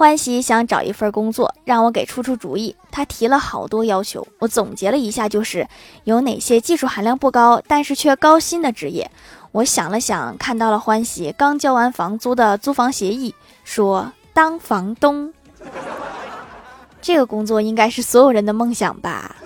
欢喜想找一份工作让我给出出主意。他提了好多要求我总结了一下就是有哪些技术含量不高但是却高薪的职业。我想了想看到了欢喜刚交完房租的租房协议说当房东。这个工作应该是所有人的梦想吧。